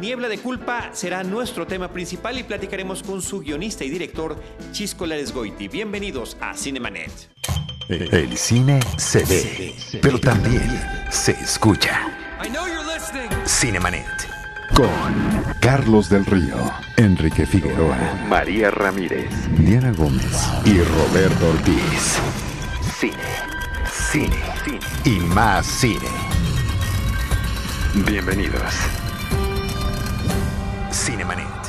Niebla de Culpa será nuestro tema principal y platicaremos con su guionista y director, Chisco Laresgoiti. Bienvenidos a Cinemanet. El cine se ve, pero también se escucha. Cinemanet. Con Carlos del Río, Enrique Figueroa, María Ramírez, Diana Gómez y Roberto Ortiz. Cine, cine, cine y más cine. Bienvenidos. Cinemanet.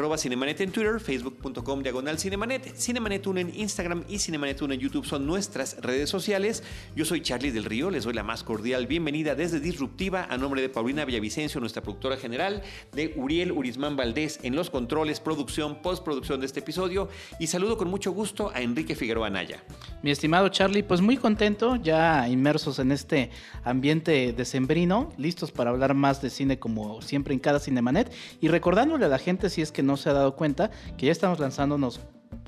Cinemanet en Twitter, facebook.com diagonal Cinemanet, Cinemanet 1 en Instagram y Cinemanet 1 en YouTube son nuestras redes sociales. Yo soy Charlie del Río, les doy la más cordial bienvenida desde Disruptiva a nombre de Paulina Villavicencio, nuestra productora general, de Uriel Urismán Valdés en los controles, producción, postproducción de este episodio y saludo con mucho gusto a Enrique Figueroa Naya. Mi estimado Charlie, pues muy contento, ya inmersos en este ambiente decembrino, listos para hablar más de cine como siempre en cada Cinemanet y recordándole a la gente si es que no se ha dado cuenta que ya estamos lanzándonos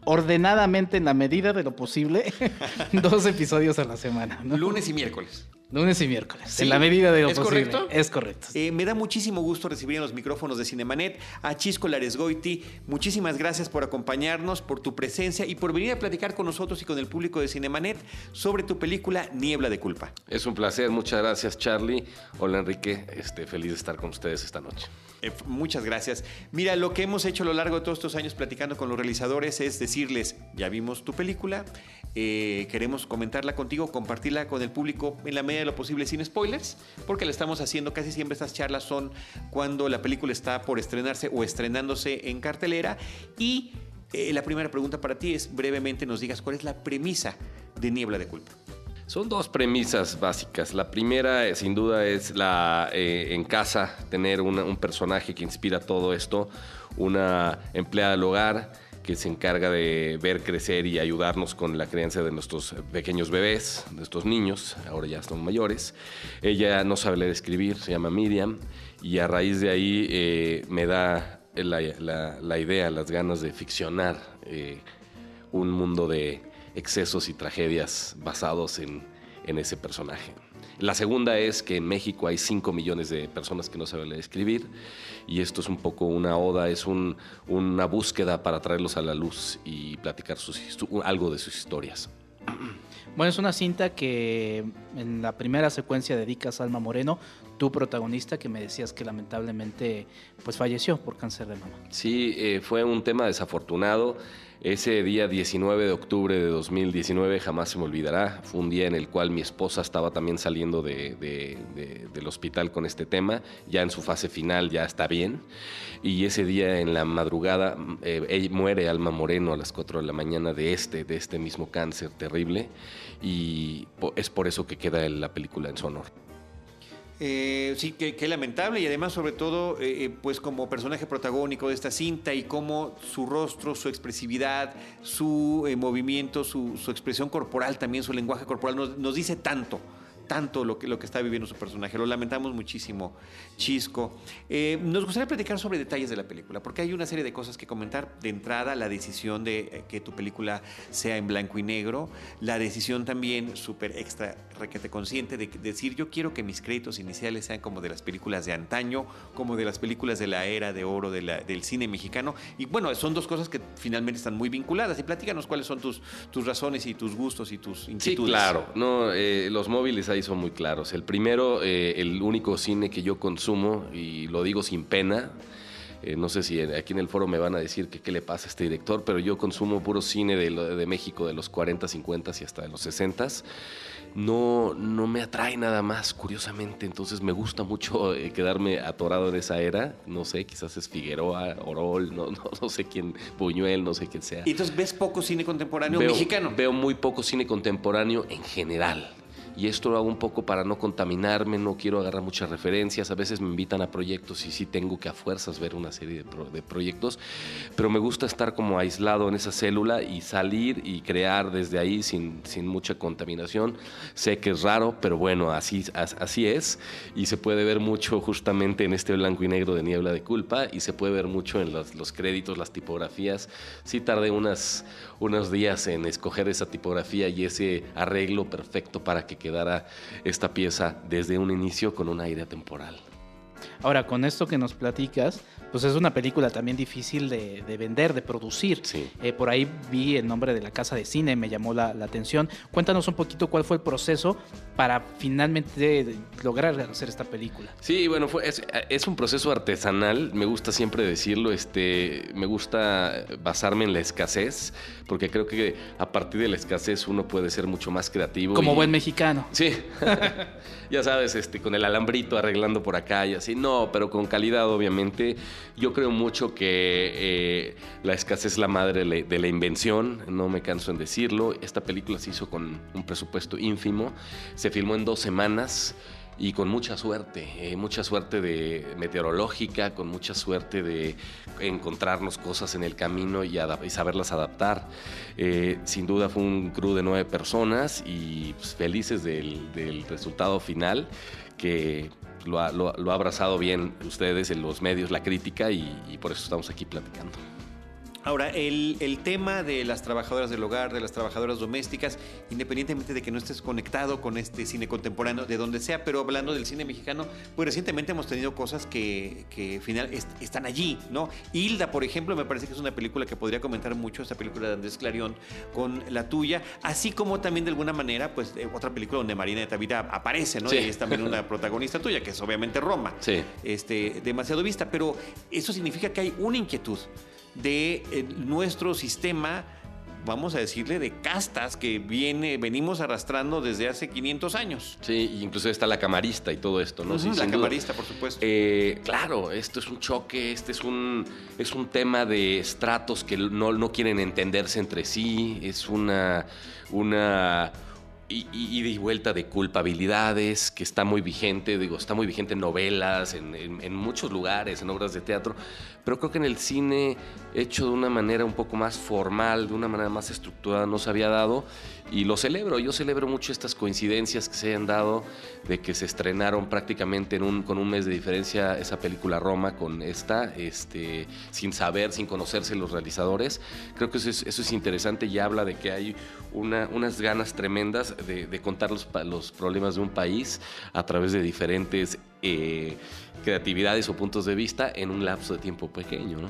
ordenadamente en la medida de lo posible dos episodios a la semana. ¿no? Lunes y miércoles. Lunes y miércoles, Sí. en la medida de lo ¿Es posible. correcto? Es correcto. Eh, me da muchísimo gusto recibir en los micrófonos de Cinemanet a Chisco Laresgoiti. Muchísimas gracias por acompañarnos, por tu presencia y por venir a platicar con nosotros y con el público de Cinemanet sobre tu película Niebla de Culpa. Es un placer, muchas gracias Charlie. Hola Enrique, este, feliz de estar con ustedes esta noche. Eh, muchas gracias. Mira, lo que hemos hecho a lo largo de todos estos años platicando con los realizadores es decirles, ya vimos tu película, eh, queremos comentarla contigo, compartirla con el público en la medida de lo posible sin spoilers, porque la estamos haciendo, casi siempre estas charlas son cuando la película está por estrenarse o estrenándose en cartelera. Y eh, la primera pregunta para ti es, brevemente nos digas cuál es la premisa de Niebla de Culpa. Son dos premisas básicas. La primera, eh, sin duda, es la eh, en casa tener un personaje que inspira todo esto, una empleada del hogar que se encarga de ver crecer y ayudarnos con la crianza de nuestros pequeños bebés, de estos niños, ahora ya son mayores. Ella no sabe leer escribir, se llama Miriam, y a raíz de ahí eh, me da la, idea, las ganas de ficcionar un mundo de excesos y tragedias basados en, en ese personaje. La segunda es que en México hay 5 millones de personas que no saben leer y escribir y esto es un poco una oda, es un- una búsqueda para traerlos a la luz y platicar sus algo de sus historias. Bueno, es una cinta que en la primera secuencia dedicas a Alma Moreno, tu protagonista, que me decías que lamentablemente pues falleció por cáncer de mama. Sí, eh, fue un tema desafortunado. Ese día 19 de octubre de 2019 jamás se me olvidará. Fue un día en el cual mi esposa estaba también saliendo de- de- de- del hospital con este tema. Ya en su fase final ya está bien. Y ese día en la madrugada eh, muere Alma Moreno a las 4 de la mañana de este, de este mismo cáncer terrible. Y es por eso que queda la película en su honor. Eh, sí, qué, lamentable y además sobre todo eh, eh, pues como personaje protagónico de esta cinta y cómo su rostro, su expresividad, su eh, movimiento, su, expresión corporal, también su lenguaje corporal nos, dice tanto, tanto lo que, está viviendo su personaje. Lo lamentamos muchísimo, Chisco. Nos gustaría platicar sobre detalles de la película, porque hay una serie de cosas que comentar. De entrada, la decisión de que tu película sea en blanco y negro, la decisión también súper extra requete consciente de decir yo quiero que mis créditos iniciales sean como de las películas de antaño, como de las películas de la era de oro de la- del cine mexicano. Y bueno, son dos cosas que finalmente están muy vinculadas. Y platícanos cuáles son tus, tus razones y tus gustos y tus Sí, inquietudes. claro. No, eh, los móviles ahí son muy claros. El primero, eh, el único cine que yo consumo, y lo digo sin pena, eh, no sé si aquí en el foro me van a decir que qué le pasa a este director, pero yo consumo puro cine de, de México de los 40, 50 y hasta de los 60. No, no me atrae nada más, curiosamente. Entonces me gusta mucho eh, quedarme atorado en esa era. No sé, quizás es Figueroa, Orol, no, no, no sé quién, Buñuel, no sé quién sea. Y entonces ves poco cine contemporáneo Veo- mexicano. Veo muy poco cine contemporáneo en general. Y esto lo hago un poco para no contaminarme, no quiero agarrar muchas referencias. A veces me invitan a proyectos y sí tengo que a fuerzas ver una serie de, pro- de proyectos. Pero me gusta estar como aislado en esa célula y salir y crear desde ahí sin, sin mucha contaminación. Sé que es raro, pero bueno, así, as- así es. Y se puede ver mucho justamente en este blanco y negro de Niebla de Culpa y se puede ver mucho en los, los créditos, las tipografías. Sí tardé unas, unos días en escoger esa tipografía y ese arreglo perfecto para que quedara esta pieza desde un inicio con un aire temporal. Ahora, con esto que nos platicas, pues es una película también difícil de, vender, de producir. Eh, por ahí vi el nombre de la casa de cine, me llamó la, atención. Cuéntanos un poquito cuál fue el proceso para finalmente lograr hacer esta película. Sí, bueno, fue, es, un proceso artesanal, me gusta siempre decirlo, este, me gusta basarme en la escasez, porque creo que a partir de la escasez uno puede ser mucho más creativo. Como buen mexicano. Sí, ya sabes, este, con el alambrito arreglando por acá y así, no, pero con calidad obviamente. Yo creo mucho que eh, la escasez es la madre de la invención, no me canso en decirlo. Esta película se hizo con un presupuesto ínfimo, se filmó en dos semanas y con mucha suerte, eh, mucha suerte de meteorológica, con mucha suerte de encontrarnos cosas en el camino y, saberlas adaptar. Eh, sin duda fue un crew de nueve personas y pues, felices del, resultado final que lo ha, abrazado bien ustedes en los medios, la crítica y por eso estamos aquí platicando. Ahora, el, tema de las trabajadoras del hogar, de las trabajadoras domésticas, independientemente de que no estés conectado con este cine contemporáneo, de donde sea, pero hablando del cine mexicano, pues recientemente hemos tenido cosas que, que final están allí, ¿no? Hilda, por ejemplo, me parece que es una película que podría comentar mucho, esta película de Andrés Clarion con la tuya, así como también de alguna manera, pues eh, otra película donde Marina de Tavira aparece, ¿no? Y es también una protagonista tuya, que es obviamente Roma. Sí. Este, demasiado vista, pero eso significa que hay una inquietud de eh, nuestro sistema, vamos a decirle, de castas que viene, venimos arrastrando desde hace 500 años. Sí, incluso está la camarista y todo esto, ¿no? sí, la camarista, por supuesto. Eh, claro, esto es un choque, este es un, es un tema de estratos que no, no quieren entenderse entre sí, es una... una y, y, vuelta de culpabilidades, que está muy vigente, digo, está muy vigente en novelas, en, muchos lugares, en obras de teatro, pero creo que en el cine, hecho de una manera un poco más formal, de una manera más estructurada, no se había dado, y lo celebro, yo celebro mucho estas coincidencias que se hayan dado, de que se estrenaron prácticamente en un, con un mes de diferencia esa película Roma con esta, este, sin saber, sin conocerse los realizadores, creo que eso es, eso es interesante y habla de que hay una, unas ganas tremendas de, contar los, los, problemas de un país a través de diferentes eh, creatividades o puntos de vista en un lapso de tiempo pequeño, ¿no?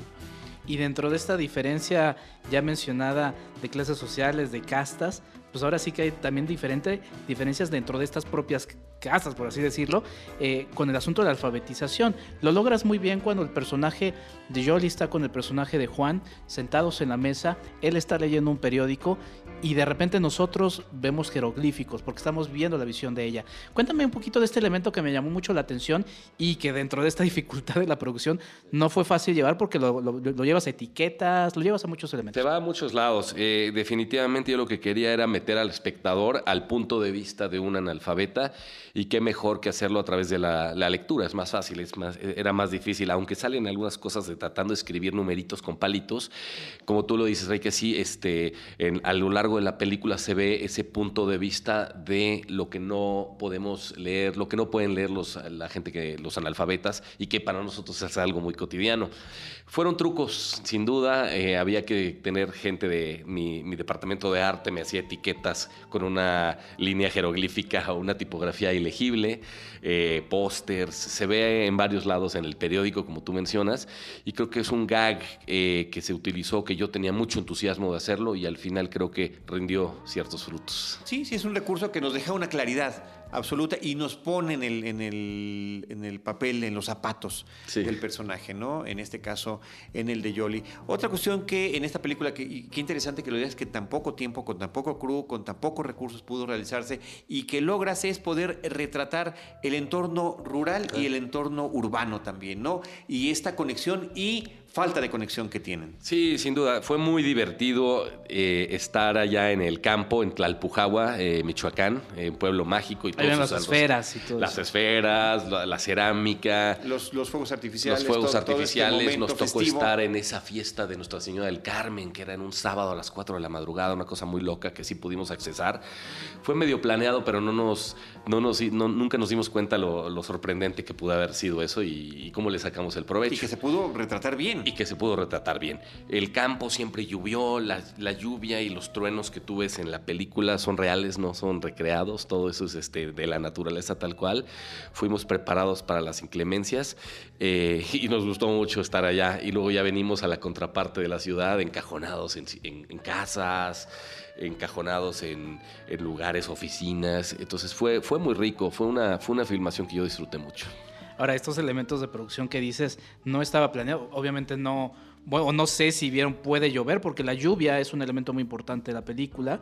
Y dentro de esta diferencia ya mencionada de clases sociales, de castas, pues ahora sí que hay también diferente, diferencias dentro de estas propias casas, por así decirlo, eh, con el asunto de la alfabetización. Lo logras muy bien cuando el personaje de Jolie está con el personaje de Juan sentados en la mesa, él está leyendo un periódico y de repente nosotros vemos jeroglíficos porque estamos viendo la visión de ella. Cuéntame un poquito de este elemento que me llamó mucho la atención y que dentro de esta dificultad de la producción no fue fácil llevar porque lo, llevas a etiquetas, lo llevas a muchos elementos. Se va a muchos lados. Eh, definitivamente yo lo que quería era meter al espectador al punto de vista de un analfabeta y qué mejor que hacerlo a través de la, lectura. Es más fácil, es más, era más difícil, aunque salen algunas cosas de tratando de escribir numeritos con palitos. Como tú lo dices, Rey, que sí, este, a lo largo de la película se ve ese punto de vista de lo que no podemos leer, lo que no pueden leer los, la gente que los analfabetas y que para nosotros es algo muy cotidiano. Fueron trucos, sin duda. Eh, había que tener gente de mi, departamento de arte, me hacía etiquetas con una línea jeroglífica o una tipografía ilegible, eh, pósters. Se ve en varios lados en el periódico, como tú mencionas. Y creo que es un gag eh, que se utilizó, que yo tenía mucho entusiasmo de hacerlo y al final creo que rindió ciertos frutos. Sí, sí, es un recurso que nos deja una claridad absoluta y nos pone en el, en el, en el papel, en los zapatos del personaje, ¿no? En este caso, en el de Jolly. Otra cuestión que en esta película, que, qué interesante que lo digas, que tan poco tiempo, con tan poco crew, con tan pocos recursos pudo realizarse y que logras es poder retratar el entorno rural y el entorno urbano también, ¿no? Y esta conexión y falta de conexión que tienen. Sí, sin duda. Fue muy divertido eh, estar allá en el campo, en Tlalpujagua, eh, Michoacán, un pueblo mágico. Y todos las esferas y todo Las esferas, la, cerámica. Los, fuegos artificiales. Los fuegos este artificiales. Nos tocó estar en esa fiesta de Nuestra Señora del Carmen, que era en un sábado a las 4 de la madrugada, una cosa muy loca que sí pudimos accesar. Fue medio planeado, pero no nos, no nos, nunca nos dimos cuenta lo, sorprendente que pudo haber sido eso y, y cómo le sacamos el provecho. Y que se pudo retratar bien. Y que se pudo retratar bien. El campo siempre llovió, la, lluvia y los truenos que tú ves en la película son reales, no son recreados, todo eso es este, de la naturaleza tal cual. Fuimos preparados para las inclemencias eh, y nos gustó mucho estar allá. Y luego ya venimos a la contraparte de la ciudad, encajonados en, en casas encajonados en, lugares, oficinas. Entonces fue, fue muy rico, fue una, fue una filmación que yo disfruté mucho. Ahora, estos elementos de producción que dices, no estaba planeado, obviamente no, bueno, no sé si vieron puede llover, porque la lluvia es un elemento muy importante de la película,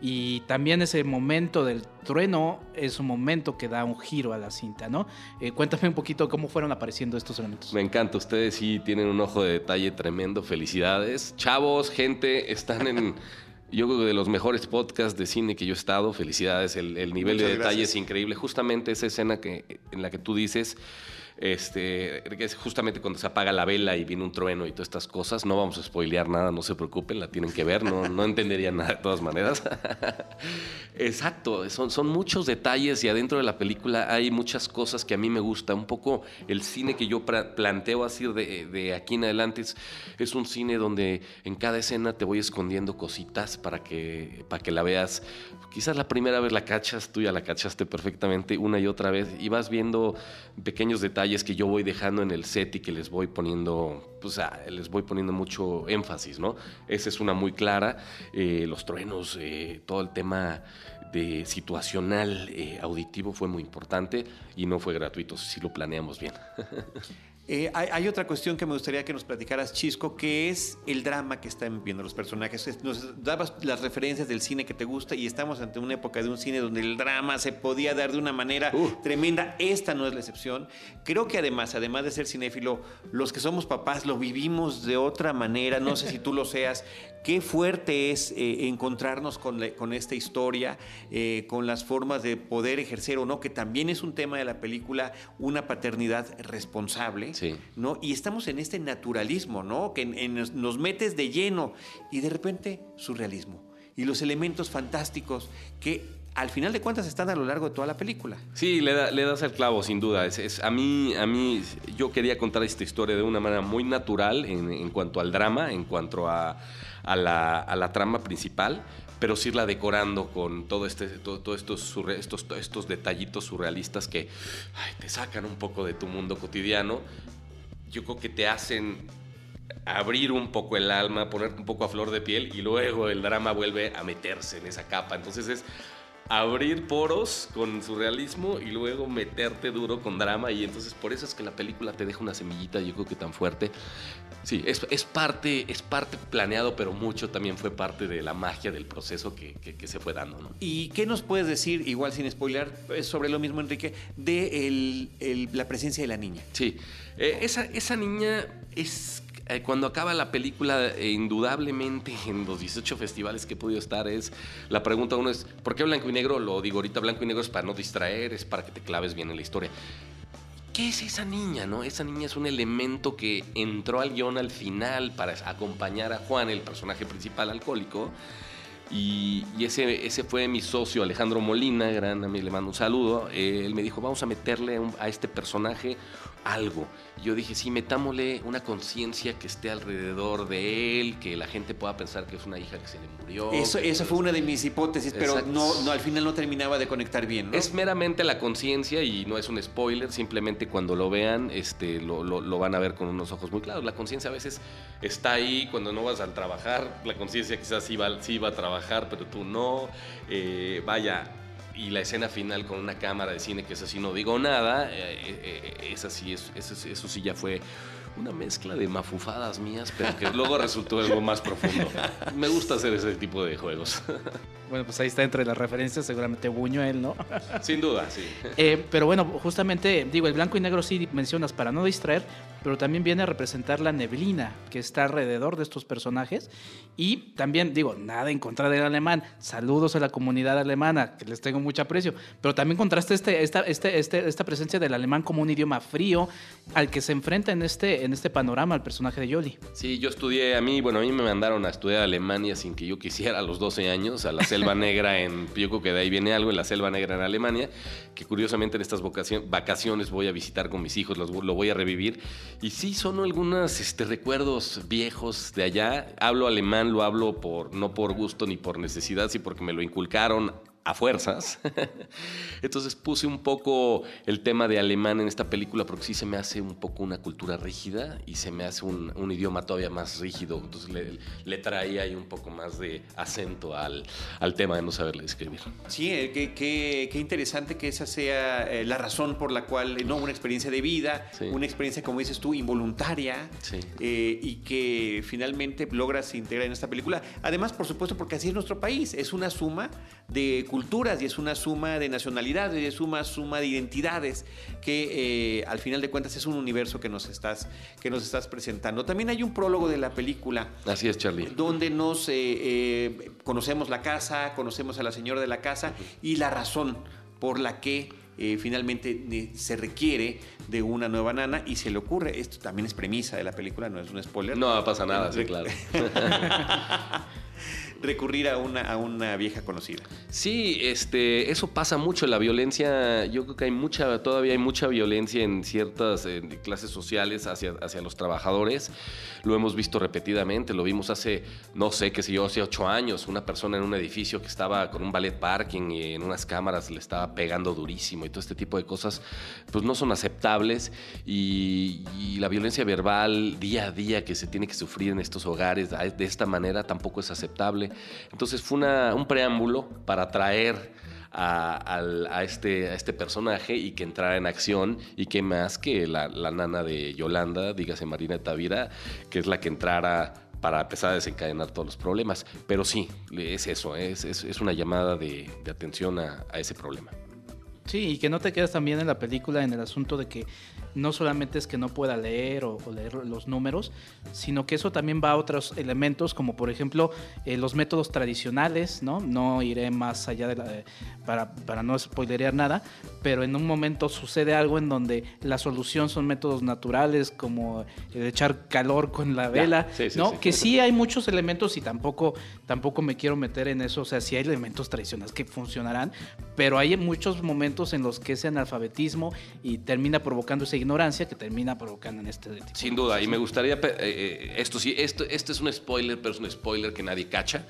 y también ese momento del trueno es un momento que da un giro a la cinta, ¿no? Eh, cuéntame un poquito cómo fueron apareciendo estos elementos. Me encanta, ustedes sí tienen un ojo de detalle tremendo, felicidades. Chavos, gente, están en... yo creo que de los mejores podcasts de cine que yo he estado, felicidades, el, nivel de detalle es increíble. Justamente esa escena que, en la que tú dices, este, es justamente cuando se apaga la vela y viene un trueno y todas estas cosas. No vamos a spoilear nada, no se preocupen, la tienen que ver, no, no entenderían nada de todas maneras. Exacto, son, son muchos detalles y adentro de la película hay muchas cosas que a mí me gusta. Un poco el cine que yo planteo así de, de aquí en adelante es, es, un cine donde en cada escena te voy escondiendo cositas para que, para que la veas. Quizás la primera vez la cachas, tú ya la cachaste perfectamente una y otra vez y vas viendo pequeños detalles que yo voy dejando en el set y que les voy poniendo, pues les voy poniendo mucho énfasis, ¿no? Esa es una muy clara. Eh, los truenos, eh, todo el tema de situacional eh, auditivo fue muy importante y no fue gratuito, si lo planeamos bien. Eh, hay, otra cuestión que me gustaría que nos platicaras, Chisco, que es el drama que están viendo los personajes. Nos dabas las referencias del cine que te gusta y estamos ante una época de un cine donde el drama se podía dar de una manera uh. tremenda. Esta no es la excepción. Creo que además, además de ser cinéfilo, los que somos papás lo vivimos de otra manera. No sé si tú lo seas. Qué fuerte es eh, encontrarnos con, con, esta historia, eh, con las formas de poder ejercer o no, que también es un tema de la película, una paternidad responsable, ¿no? Y estamos en este naturalismo, ¿no? Que nos metes de lleno y de repente surrealismo y los elementos fantásticos que al final de cuentas están a lo largo de toda la película. Sí, le, das el clavo, sin duda. Es, a, mí, a mí, yo quería contar esta historia de una manera muy natural en cuanto al drama, en cuanto a a la, trama principal, pero sí irla decorando con todo este, todo, estos, estos, estos detallitos surrealistas que te sacan un poco de tu mundo cotidiano. Yo creo que te hacen abrir un poco el alma, ponerte un poco a flor de piel y luego el drama vuelve a meterse en esa capa. Entonces es abrir poros con surrealismo y luego meterte duro con drama y entonces por eso es que la película te deja una semillita yo creo que tan fuerte sí es, es parte es parte planeado pero mucho también fue parte de la magia del proceso que, que, se fue dando ¿no? y qué nos puedes decir igual sin spoiler sobre lo mismo Enrique de el, la presencia de la niña sí eh, esa, esa niña es eh, cuando acaba la película, eh, indudablemente en los 18 festivales que he podido estar, es la pregunta uno es, ¿por qué blanco y negro? Lo digo ahorita, blanco y negro es para no distraer, es para que te claves bien en la historia. ¿Qué es esa niña, no? Esa niña es un elemento que entró al guion al final para acompañar a Juan, el personaje principal alcohólico. Y, ese, ese fue mi socio Alejandro Molina, gran amigo, le mando un saludo. él me dijo, vamos a meterle a este personaje algo. Yo dije, sí, metámosle una conciencia que esté alrededor de él, que la gente pueda pensar que es una hija que se le murió. Eso, esa fue una de mis hipótesis, pero no, no, al final no terminaba de conectar bien. Es meramente la conciencia y no es un spoiler, simplemente cuando lo vean este, lo, lo, van a ver con unos ojos muy claros. La conciencia a veces está ahí cuando no vas a trabajar, la conciencia quizás sí va, sí va a trabajar, pero tú no. Eh, vaya, y la escena final con una cámara de cine, que es así, no digo nada, eh, eh, eh, es así, eso, eso sí ya fue una mezcla de mafufadas mías, pero que luego resultó algo más profundo. Me gusta hacer ese tipo de juegos. Bueno, pues ahí está entre las referencias, seguramente Buñuel, ¿no? Sin duda, sí. pero bueno, justamente, digo, el blanco y negro sí mencionas para no distraer, pero también viene a representar la neblina que está alrededor de estos personajes. Y también, digo, nada en contra del alemán. Saludos a la comunidad alemana, que les tengo mucho aprecio. Pero también contrasta este, esta, este, este, esta presencia del alemán como un idioma frío al que se enfrenta en este, en este panorama el personaje de Yoli. Sí, yo estudié, a mí, bueno, a mí me mandaron a estudiar Alemania sin que yo quisiera a los 12 años, a la Selva Negra en, yo creo que de ahí viene algo, en la Selva Negra en Alemania, que curiosamente en estas vacaciones voy a visitar con mis hijos, lo voy a revivir Y sí, son algunos este, recuerdos viejos de allá. Hablo alemán, lo hablo por, no por gusto ni por necesidad, sino porque me lo inculcaron a fuerzas. Entonces puse un poco el tema de alemán en esta película porque sí se me hace un poco una cultura rígida y se me hace un, idioma todavía más rígido. Entonces le, traía ahí un poco más de acento al, tema de no saberle escribir. Sí, eh, qué, interesante que esa sea eh, la razón por la cual, no, una experiencia de vida, una experiencia, como dices tú, involuntaria eh, y que finalmente logras integrar en esta película. Además, por supuesto, porque así es nuestro país, es una suma de culturas y es una suma de nacionalidades y es una suma de identidades que eh, al final de cuentas es un universo que nos estás que nos estás presentando. También hay un prólogo de la película. Así es, Charlie. Donde nos eh, eh, conocemos la casa, conocemos a la señora de la casa y la razón por la que finalmente se requiere de una nueva nana y se le ocurre, esto también es premisa de la película, no es un spoiler. No pasa nada, sí, claro. recurrir a una, a una vieja conocida. Sí, este, eso pasa mucho. La violencia, yo creo que hay mucha, todavía hay mucha violencia en ciertas clases sociales hacia, hacia los trabajadores. Lo hemos visto repetidamente. Lo vimos hace, no sé, qué sé yo, hace ocho años. Una persona en un edificio que estaba con un ballet parking y en unas cámaras le estaba pegando durísimo y todo este tipo de cosas, pues no son aceptables. Y, y la violencia verbal día a día que se tiene que sufrir en estos hogares de esta manera tampoco es aceptable. Entonces fue un preámbulo para traer a, este, este, personaje y que entrara en acción y que más que la, nana de Yolanda, dígase Marina Tavira, que es la que entrara para empezar a desencadenar todos los problemas. Pero sí, es eso, es, una llamada de, atención a, ese problema. Sí, y que no te quedas también en la película en el asunto de que no solamente es que no pueda leer o, leer los números, sino que eso también va a otros elementos, como por ejemplo eh, los métodos tradicionales, ¿no? No iré más allá de la, para, para no spoilerear nada, pero en un momento sucede algo en donde la solución son métodos naturales, como el echar calor con la vela, ¿no? que sí hay muchos elementos y tampoco, tampoco me quiero meter en eso, o sea, sí hay elementos tradicionales que funcionarán, pero hay muchos momentos en los que ese analfabetismo y termina provocando ese ignorancia que termina provocando en este tipo. Sin duda, y me gustaría, eh, eh, esto sí, esto, esto es un spoiler, pero es un spoiler que nadie cacha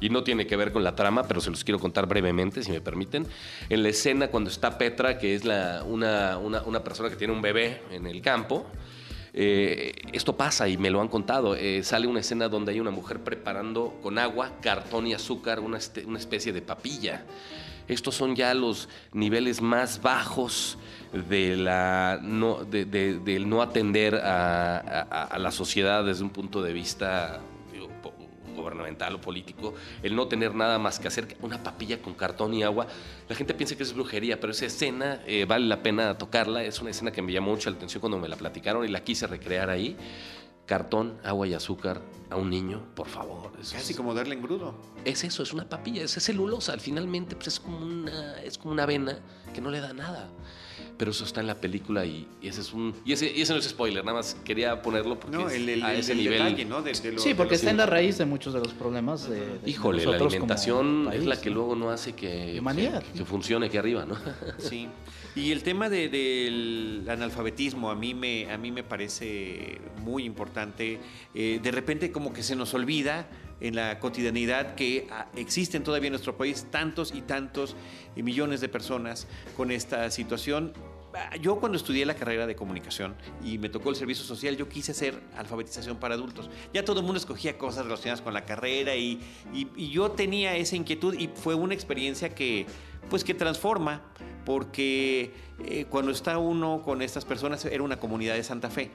y no tiene que ver con la trama, pero se los quiero contar brevemente, si me permiten. En la escena cuando está Petra, que es la, una, una, persona que tiene un bebé en el campo, eh, esto pasa y me lo han contado. sale una escena donde hay una mujer preparando con agua, cartón y azúcar una, este, una especie de papilla. Estos son ya los niveles más bajos de la no, del no atender a, la sociedad desde un punto de vista gubernamental o político, el no tener nada más que hacer una papilla con cartón y agua. La gente piensa que es brujería, pero esa escena eh, vale la pena tocarla. Es una escena que me llamó mucho la atención cuando me la platicaron y la quise recrear ahí cartón, agua y azúcar a un niño, por favor. Casi como darle engrudo. Es eso, es una papilla, es celulosa. Finalmente, pues es como una, es como una avena que no le da nada. Pero eso está en la película y, ese es un. Y ese, no es spoiler, nada más quería ponerlo porque no, el, a ese nivel. ¿no? sí, porque está en la raíz de muchos de los problemas de. Híjole, la alimentación es la que luego no hace que, que, funcione aquí arriba, ¿no? Sí. Y el tema del analfabetismo a mí me, a mí me parece muy importante. Eh, de repente como que se nos olvida en la cotidianidad que ah, existen todavía en nuestro país tantos y tantos y millones de personas con esta situación. Ah, yo cuando estudié la carrera de comunicación y me tocó el servicio social, yo quise hacer alfabetización para adultos. Ya todo el mundo escogía cosas relacionadas con la carrera y, y yo tenía esa inquietud y fue una experiencia que, pues, que transforma porque eh, cuando está uno con estas personas, era una comunidad de Santa Fe.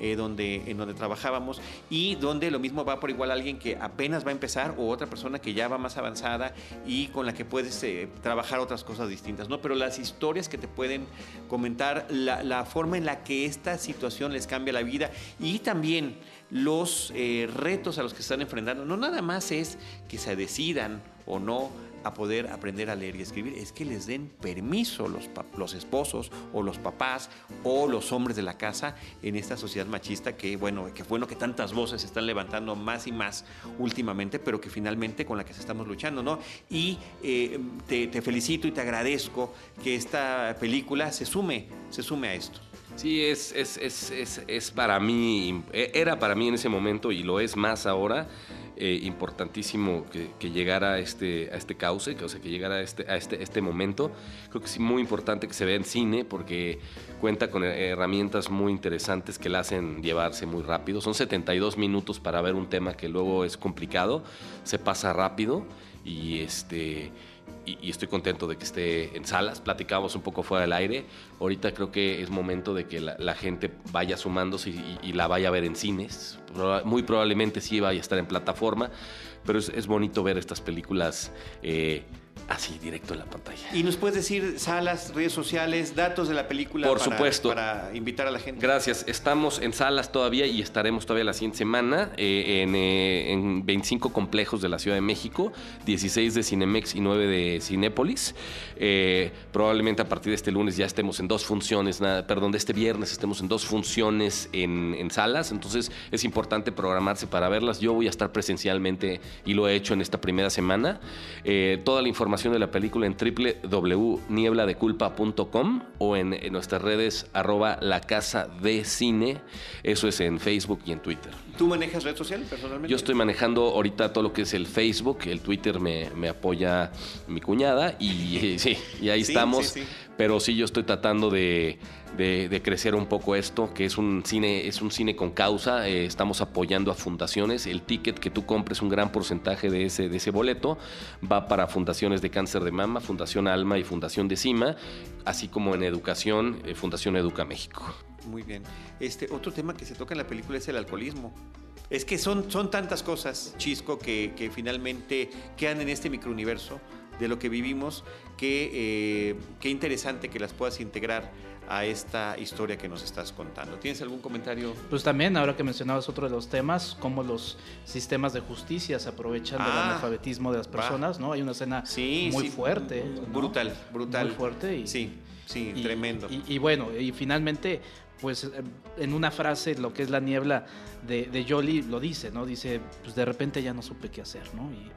Eh, donde, en donde trabajábamos y donde lo mismo va por igual alguien que apenas va a empezar o otra persona que ya va más avanzada y con la que puedes eh, trabajar otras cosas distintas, ¿no? Pero las historias que te pueden comentar, la, la, forma en la que esta situación les cambia la vida y también los retos a los que están enfrentando, no nada más es que se decidan o no a poder aprender a leer y escribir es que les den permiso los, los esposos o los papás o los hombres de la casa en esta sociedad machista que, bueno, que bueno que tantas voces se están levantando más y más últimamente, pero que finalmente con la que estamos luchando, ¿no? Y eh, te, felicito y te agradezco que esta película se sume, se sume a esto. Sí, es, es, es, es, para mí, era para mí en ese momento y lo es más ahora, eh, importantísimo que, llegara a este, a este cauce, que, o sea, que llegara a este, a este, este momento. Creo que es muy importante que se vea en cine porque cuenta con herramientas muy interesantes que la hacen llevarse muy rápido. Son 72 minutos para ver un tema que luego es complicado, se pasa rápido y este y, estoy contento de que esté en salas. Platicamos un poco fuera del aire. Ahorita creo que es momento de que la, gente vaya sumándose y, la vaya a ver en cines. Muy probablemente sí vaya a estar en plataforma, pero es, bonito ver estas películas. Eh, Así, directo en la pantalla. ¿Y nos puedes decir salas, redes sociales, datos de la película? Por para, supuesto. Para invitar a la gente. Gracias. Estamos en salas todavía y estaremos todavía la siguiente semana eh, en, 25 eh, complejos de la Ciudad de México, 16 de Cinemex y 9 de Cinépolis. Eh, probablemente a partir de este lunes ya estemos en dos funciones, perdón, de este viernes estemos en dos funciones en, salas. Entonces es importante programarse para verlas. Yo voy a estar presencialmente y lo he hecho en esta primera semana. toda la información de la película en www.niebladeculpa.com o en, nuestras redes arroba la casa de cine. Eso es en Facebook y en Twitter. ¿Tú manejas red social personalmente? Yo estoy manejando ahorita todo lo que es el Facebook, el Twitter me, apoya mi cuñada y, sí, y ahí estamos. Pero sí, yo estoy tratando de, crecer un poco esto, que es un cine, es un cine con causa. Eh, estamos apoyando a fundaciones. El ticket que tú compres, un gran porcentaje de ese, de ese boleto, va para fundaciones de cáncer de mama, Fundación Alma y Fundación de Cima, así como en educación, eh, Fundación Educa México. Muy bien. Este otro tema que se toca en la película es el alcoholismo. Es que son, son tantas cosas, Chisco, que, que finalmente quedan en este microuniverso de lo que vivimos, que eh, qué interesante que las puedas integrar a esta historia que nos estás contando. ¿Tienes algún comentario? Pues también, ahora que mencionabas otro de los temas, cómo los sistemas de justicia se aprovechan del ah, analfabetismo de las personas, ¿no? Hay una escena muy fuerte. Brutal, brutal. Muy fuerte. Y, sí, sí, tremendo. Y, bueno, y finalmente, pues en una frase, lo que es la niebla de, de Jolie lo dice, ¿no? Dice, pues de repente ya no supe qué hacer, ¿no? Y,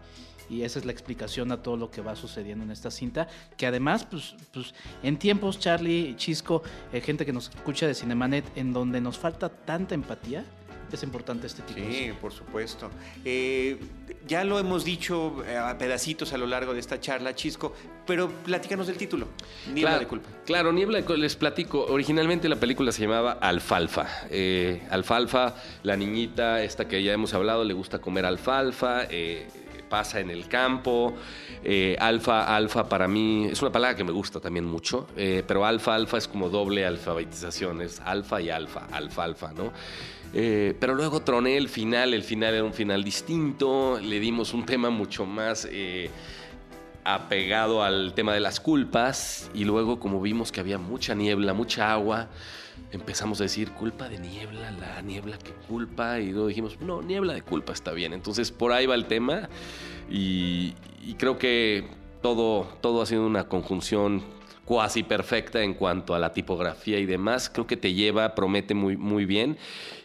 y esa es la explicación a todo lo que va sucediendo en esta cinta, que además, pues, pues en tiempos, Charlie, Chisco, eh, gente que nos escucha de Cinemanet, en donde nos falta tanta empatía, es importante este tipo sí, de por supuesto. Eh, ya lo hemos dicho eh, a pedacitos a lo largo de esta charla, Chisco, pero platícanos del título, Niebla de Culpa. Claro, Niebla de Culpa, les platico. Originalmente la película se llamaba Alfalfa. alfalfa, la niñita, esta que ya hemos hablado, le gusta comer alfalfa pasa en el campo. Eh, alfa, alfa para mí es una palabra que me gusta también mucho, eh, pero alfa, alfa es como doble alfabetización, es alfa y alfa, alfa, alfa, ¿no? Eh, pero luego troné el final, el final era un final distinto, le dimos un tema mucho más apegado al tema de las culpas y luego como vimos que había mucha niebla, mucha agua, empezamos a decir culpa de niebla, la niebla que culpa, y luego dijimos, no, niebla de culpa está bien. Entonces por ahí va el tema y, creo que todo, todo ha sido una conjunción cuasi perfecta en cuanto a la tipografía y demás. Creo que te lleva, promete muy, muy bien.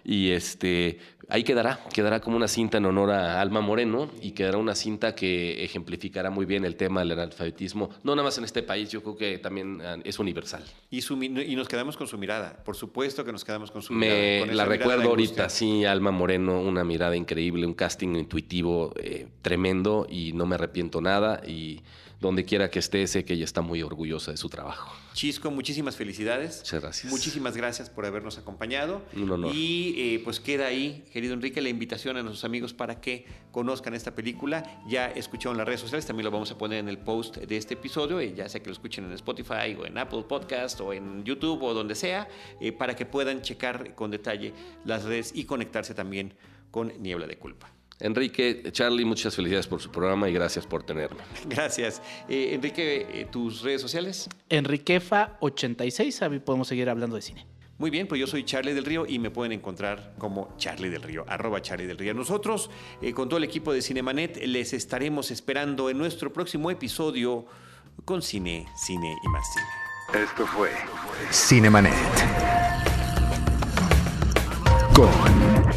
Y este, ahí quedará, quedará como una cinta en honor a Alma Moreno y quedará una cinta que ejemplificará muy bien el tema del analfabetismo, no nada más en este país, yo creo que también ah, es universal. Y, y nos quedamos con su mirada, por supuesto que nos quedamos con su mirada. Me la recuerdo ahorita, sí, Alma Moreno, una mirada increíble, un casting intuitivo eh, tremendo y no me arrepiento nada y donde quiera que esté, sé que ella está muy orgullosa de su trabajo. Chisco, muchísimas felicidades. Muchas gracias. Muchísimas gracias por habernos acompañado. Un honor. Y eh, pues queda ahí, querido Enrique, la invitación a nuestros amigos para que conozcan esta película. Ya escucharon las redes sociales, también lo vamos a poner en el post de este episodio, y ya sea que lo escuchen en Spotify o en Apple Podcast o en YouTube o donde sea, eh, para que puedan checar con detalle las redes y conectarse también con Niebla de Culpa. Enrique, Charlie, muchas felicidades por su programa y gracias por tenerme. Gracias. Eh, Enrique, eh, ¿tus redes sociales? Enriquefa86, a podemos seguir hablando de cine. Muy bien, pues yo soy Charlie del Río y me pueden encontrar como Charlie del Río, arroba Charlie del Río. Nosotros, eh, con todo el equipo de Cinemanet, les estaremos esperando en nuestro próximo episodio con Cine, Cine y más Cine. Esto fue Cinemanet. Con